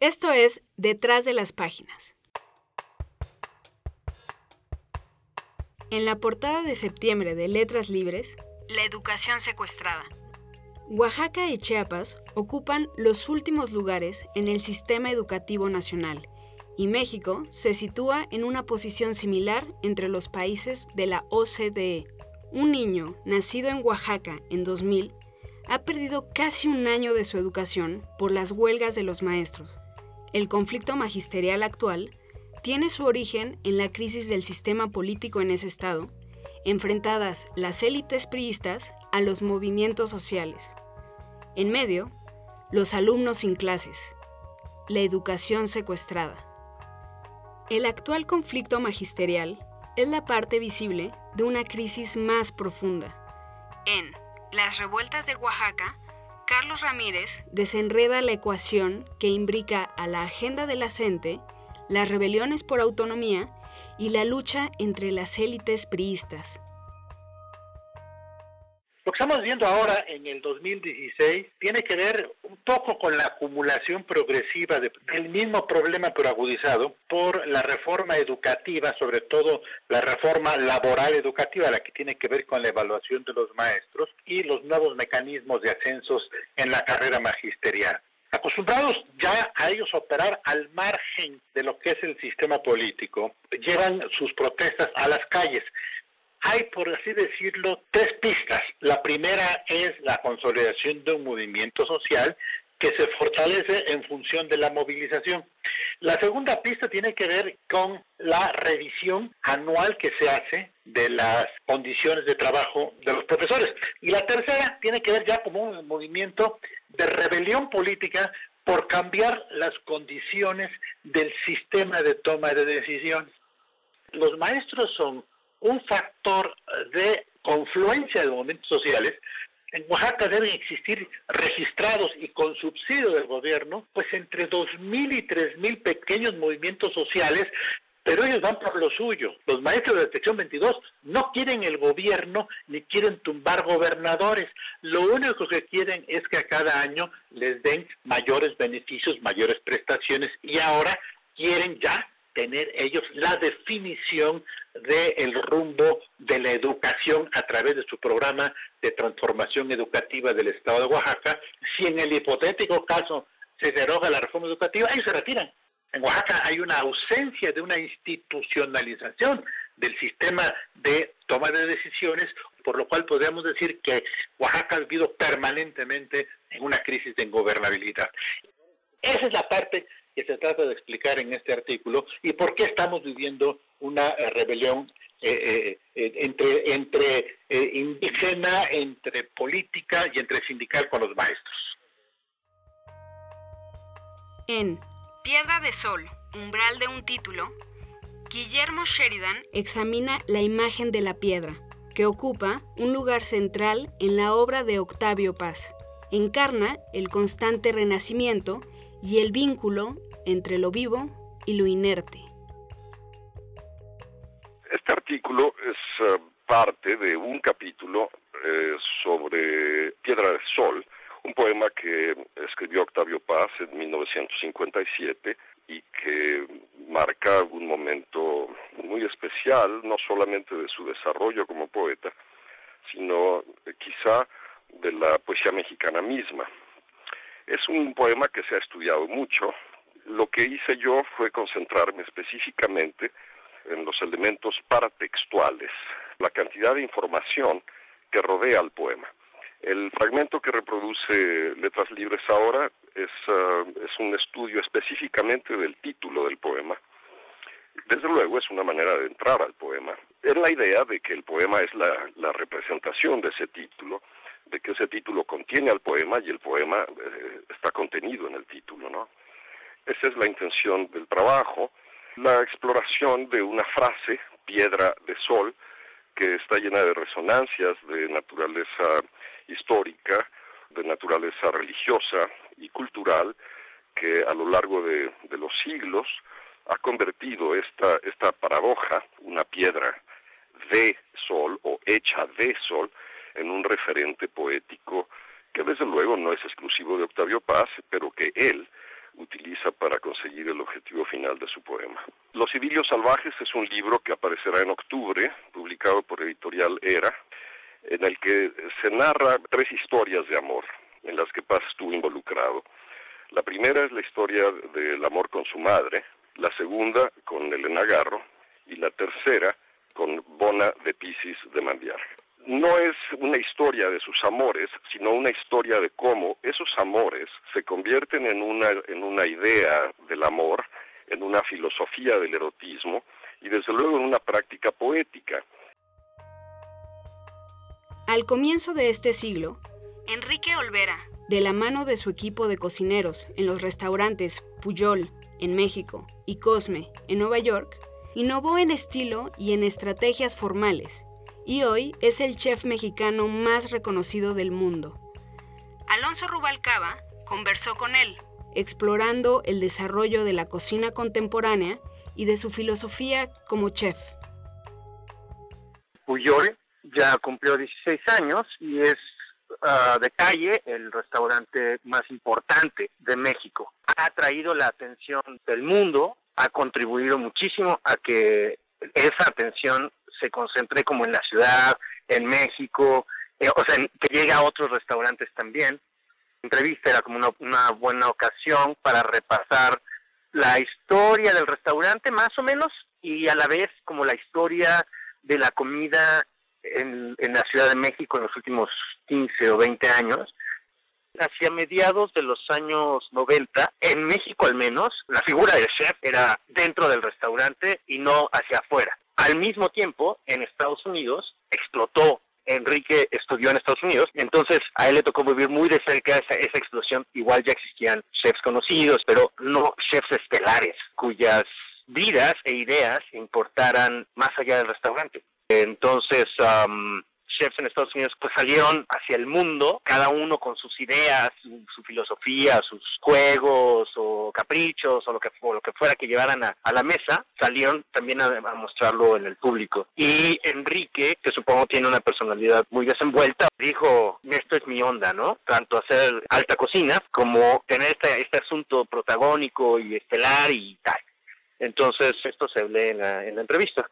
Esto es Detrás de las Páginas. En la portada de septiembre de Letras Libres, la educación secuestrada. Oaxaca y Chiapas ocupan los últimos lugares en el sistema educativo nacional y México se sitúa en una posición similar entre los países de la OCDE. Un niño nacido en Oaxaca en 2000 ha perdido casi un año de su educación por las huelgas de los maestros. El conflicto magisterial actual tiene su origen en la crisis del sistema político en ese estado, enfrentadas las élites priistas a los movimientos sociales. En medio, los alumnos sin clases, la educación secuestrada. El actual conflicto magisterial es la parte visible de una crisis más profunda. En Las revueltas de Oaxaca, Carlos Ramírez desenreda la ecuación que imbrica a la agenda de la CENTE, las rebeliones por autonomía y la lucha entre las élites priistas. Lo que estamos viendo ahora en el 2016 tiene que ver un poco con la acumulación progresiva del mismo problema pero agudizado por la reforma educativa, sobre todo la reforma laboral educativa, la que tiene que ver con la evaluación de los maestros y los nuevos mecanismos de ascensos en la carrera magisterial. Acostumbrados ya a ellos operar al margen de lo que es el sistema político, llevan sus protestas a las calles hay, por así decirlo, tres pistas. La primera es la consolidación de un movimiento social que se fortalece en función de la movilización. La segunda pista tiene que ver con la revisión anual que se hace de las condiciones de trabajo de los profesores. Y la tercera tiene que ver ya como un movimiento de rebelión política por cambiar las condiciones del sistema de toma de decisiones. Los maestros son un factor de confluencia de momentos sociales, en Oaxaca deben existir registrados y con subsidio del gobierno, pues entre 2.000 y 3.000 pequeños movimientos sociales, pero ellos van por lo suyo. Los maestros de la sección 22 no quieren el gobierno ni quieren tumbar gobernadores. Lo único que quieren es que a cada año les den mayores beneficios, mayores prestaciones y ahora quieren ya tener ellos la definición del rumbo de la educación a través de su programa de transformación educativa del Estado de Oaxaca. Si en el hipotético caso se deroga la reforma educativa, ellos se retiran. En Oaxaca hay una ausencia de una institucionalización del sistema de toma de decisiones, por lo cual podríamos decir que Oaxaca ha vivido permanentemente en una crisis de ingobernabilidad. Esa es la parte se trata de explicar en este artículo y por qué estamos viviendo una eh, rebelión eh, eh, entre, entre indígena, entre política y entre sindical con los maestros. En Piedra de Sol, umbral de un título, Guillermo Sheridan examina la imagen de la piedra, que ocupa un lugar central en la obra de Octavio Paz. Encarna el constante renacimiento y el vínculo entre lo vivo y lo inerte. Este artículo es eh, parte de un capítulo eh, sobre Piedra del Sol, un poema que escribió Octavio Paz en 1957 y que marca un momento muy especial, no solamente de su desarrollo como poeta, sino eh, quizá de la poesía mexicana misma. Es un poema que se ha estudiado mucho. Lo que hice yo fue concentrarme específicamente en los elementos paratextuales, la cantidad de información que rodea al poema. El fragmento que reproduce Letras Libres ahora es, uh, es un estudio específicamente del título del poema. Desde luego es una manera de entrar al poema. Es la idea de que el poema es la, la representación de ese título de que ese título contiene al poema y el poema eh, está contenido en el título, ¿no? Esa es la intención del trabajo, la exploración de una frase, piedra de sol, que está llena de resonancias de naturaleza histórica, de naturaleza religiosa y cultural, que a lo largo de, de los siglos ha convertido esta, esta paradoja, una piedra de sol o hecha de sol, en un referente poético que desde luego no es exclusivo de Octavio Paz, pero que él utiliza para conseguir el objetivo final de su poema. Los idilios salvajes es un libro que aparecerá en octubre, publicado por editorial Era, en el que se narra tres historias de amor en las que Paz estuvo involucrado. La primera es la historia del amor con su madre, la segunda con Elena Garro y la tercera con Bona de Pisis de Mandiar. No es una historia de sus amores, sino una historia de cómo esos amores se convierten en una, en una idea del amor, en una filosofía del erotismo y desde luego en una práctica poética. Al comienzo de este siglo, Enrique Olvera, de la mano de su equipo de cocineros en los restaurantes Puyol, en México, y Cosme, en Nueva York, innovó en estilo y en estrategias formales, y hoy es el chef mexicano más reconocido del mundo. Alonso Rubalcaba conversó con él, explorando el desarrollo de la cocina contemporánea y de su filosofía como chef. Puyol ya cumplió 16 años y es Ah, de calle, el restaurante más importante de México. Ha atraído la atención del mundo, ha contribuido muchísimo a que esa atención se concentre como en la ciudad, en México, eh, o sea, que llegue a otros restaurantes también. La entrevista era como una, una buena ocasión para repasar la historia del restaurante más o menos y a la vez como la historia de la comida en, la Ciudad de México en los últimos 15 o 20 años. Hacia mediados de los años 90, en México al menos, la figura del chef era dentro del restaurante y no hacia afuera. Al mismo tiempo, en Estados Unidos explotó Enrique estudió en Estados Unidos, entonces a él le tocó vivir muy de cerca esa, esa, explosión. Igual ya existían chefs conocidos, pero no chefs estelares cuyas vidas e ideas importaran más allá del restaurante. Entonces, chefs en Estados Unidos pues salieron hacia el mundo, cada uno con sus ideas, su, filosofía, sus juegos o caprichos o lo que, fuera que llevaran a, la mesa, salieron también a, mostrarlo en el público. Y Enrique, que supongo tiene una personalidad muy desenvuelta, dijo, esto es mi onda, ¿no? Tanto hacer alta cocina como tener este, este asunto protagónico y estelar y tal. Entonces, esto se lee en la entrevista.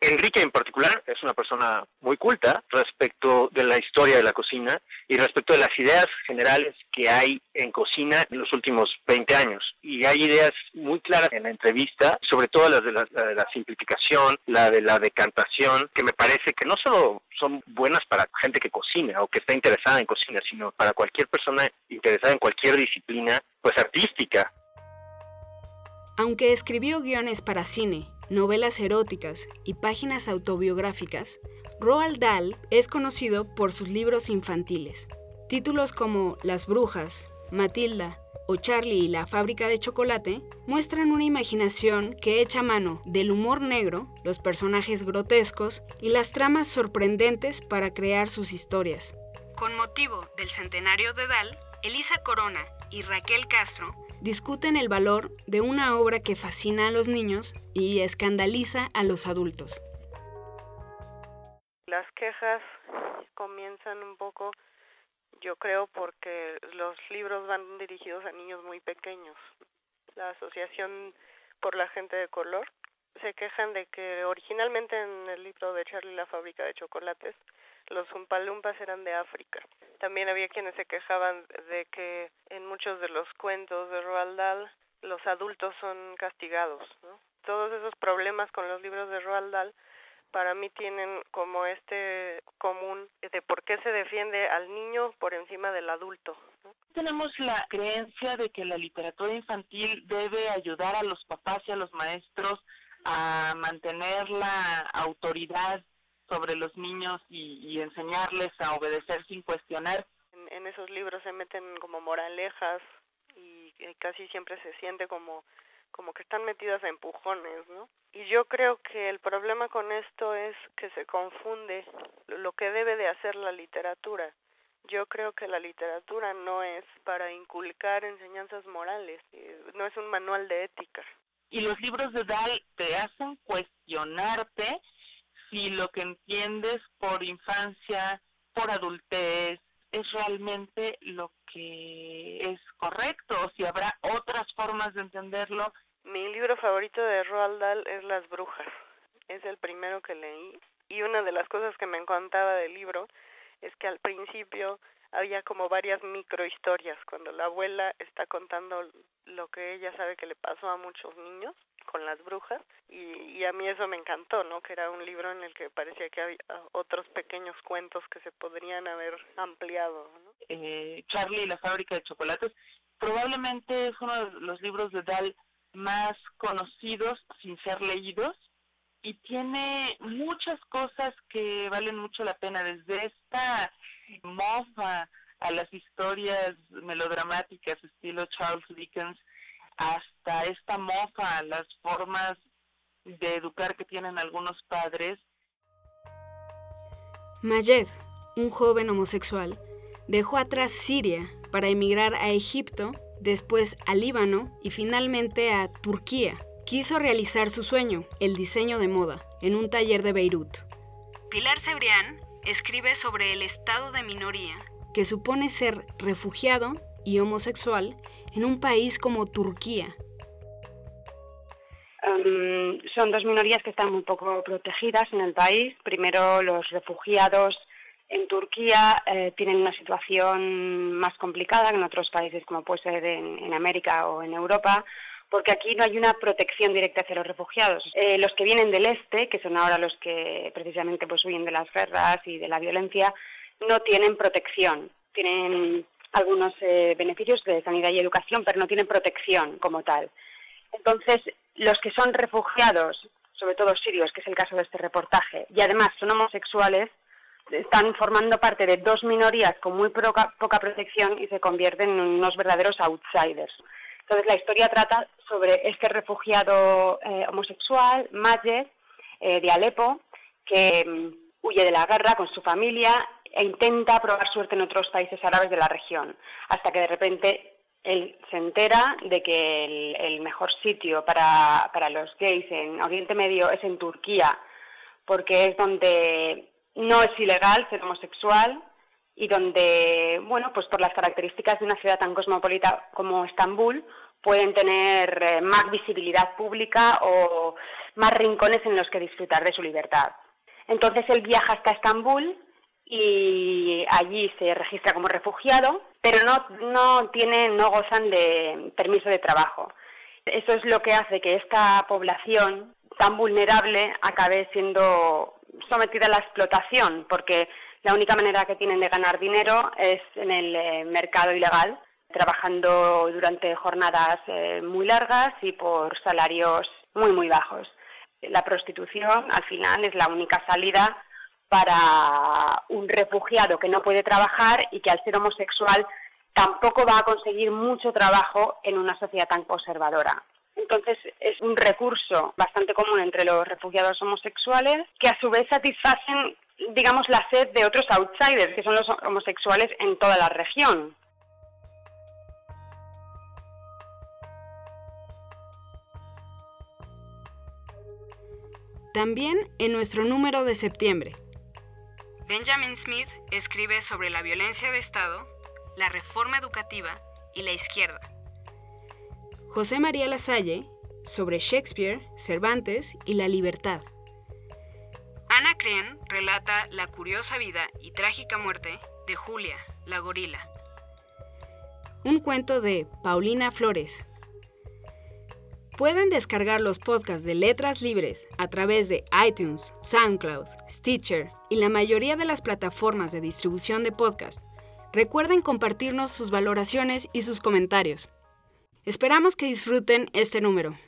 Enrique en particular es una persona muy culta respecto de la historia de la cocina y respecto de las ideas generales que hay en cocina en los últimos 20 años. Y hay ideas muy claras en la entrevista, sobre todo las de la, de la simplificación, la de la decantación, que me parece que no solo son buenas para gente que cocina o que está interesada en cocina, sino para cualquier persona interesada en cualquier disciplina, pues artística. Aunque escribió guiones para cine, novelas eróticas y páginas autobiográficas, Roald Dahl es conocido por sus libros infantiles. Títulos como Las Brujas, Matilda o Charlie y la fábrica de chocolate muestran una imaginación que echa mano del humor negro, los personajes grotescos y las tramas sorprendentes para crear sus historias. Con motivo del centenario de Dahl, Elisa Corona y Raquel Castro discuten el valor de una obra que fascina a los niños y escandaliza a los adultos. Las quejas comienzan un poco, yo creo, porque los libros van dirigidos a niños muy pequeños. La Asociación por la Gente de Color se quejan de que originalmente en el libro de Charlie la fábrica de chocolates los Umpalumpas eran de África. También había quienes se quejaban de que en muchos de los cuentos de Roald Dahl los adultos son castigados. Todos esos problemas con los libros de Roald Dahl para mí tienen como este común de por qué se defiende al niño por encima del adulto. Tenemos la creencia de que la literatura infantil debe ayudar a los papás y a los maestros a mantener la autoridad sobre los niños y, enseñarles a obedecer sin cuestionar. En, esos libros se meten como moralejas y, casi siempre se siente como como que están metidas a empujones, ¿no? Y yo creo que el problema con esto es que se confunde lo que debe de hacer la literatura. Yo creo que la literatura no es para inculcar enseñanzas morales, eh, no es un manual de ética. Y los libros de Dahl te hacen cuestionarte si lo que entiendes por infancia, por adultez, es realmente lo que es correcto o si habrá otras formas de entenderlo. Mi libro favorito de Roald Dahl es Las Brujas. Es el primero que leí y una de las cosas que me encantaba del libro es que al principio había como varias microhistorias cuando la abuela está contando lo que ella sabe que le pasó a muchos niños con las brujas y, y a mí eso me encantó, ¿no? Que era un libro en el que parecía que había otros pequeños cuentos que se podrían haber ampliado. Eh, Charlie y la fábrica de chocolates probablemente es uno de los libros de Dahl más conocidos sin ser leídos y tiene muchas cosas que valen mucho la pena, desde esta mofa a las historias melodramáticas estilo Charles Dickens, hasta esta mofa las formas de educar que tienen algunos padres. Majed, un joven homosexual, dejó atrás Siria para emigrar a Egipto, después a Líbano y finalmente a Turquía. Quiso realizar su sueño, el diseño de moda, en un taller de Beirut. Pilar Cebrián escribe sobre el estado de minoría que supone ser refugiado y homosexual en un país como Turquía. Um, son dos minorías que están muy poco protegidas en el país. Primero, los refugiados en Turquía eh, tienen una situación más complicada que en otros países, como puede ser en, en América o en Europa, porque aquí no hay una protección directa hacia los refugiados. Eh, los que vienen del este, que son ahora los que precisamente pues huyen de las guerras y de la violencia, no tienen protección. Tienen algunos eh, beneficios de sanidad y educación, pero no tienen protección como tal. Entonces, los que son refugiados, sobre todo sirios, que es el caso de este reportaje, y además son homosexuales, están formando parte de dos minorías con muy poca, poca protección y se convierten en unos verdaderos outsiders. Entonces, la historia trata sobre este refugiado eh, homosexual, Majed, eh, de Alepo, que mm, huye de la guerra con su familia e intenta probar suerte en otros países árabes de la región, hasta que de repente él se entera de que el, el mejor sitio para, para los gays en Oriente Medio es en Turquía, porque es donde no es ilegal ser homosexual y donde, bueno, pues por las características de una ciudad tan cosmopolita como Estambul, pueden tener eh, más visibilidad pública o más rincones en los que disfrutar de su libertad. Entonces él viaja hasta Estambul y allí se registra como refugiado, pero no, no tienen, no gozan de permiso de trabajo. Eso es lo que hace que esta población tan vulnerable acabe siendo sometida a la explotación, porque la única manera que tienen de ganar dinero es en el eh, mercado ilegal, trabajando durante jornadas eh, muy largas y por salarios muy, muy bajos. La prostitución, al final, es la única salida para un refugiado que no puede trabajar y que al ser homosexual tampoco va a conseguir mucho trabajo en una sociedad tan conservadora. Entonces es un recurso bastante común entre los refugiados homosexuales que a su vez satisfacen, digamos, la sed de otros outsiders, que son los homosexuales en toda la región. También en nuestro número de septiembre. Benjamin Smith escribe sobre la violencia de Estado, la reforma educativa y la izquierda. José María Lasalle sobre Shakespeare, Cervantes y la libertad. Ana Crien relata la curiosa vida y trágica muerte de Julia, la gorila. Un cuento de Paulina Flores. Pueden descargar los podcasts de Letras Libres a través de iTunes, SoundCloud, Stitcher y la mayoría de las plataformas de distribución de podcast. Recuerden compartirnos sus valoraciones y sus comentarios. Esperamos que disfruten este número.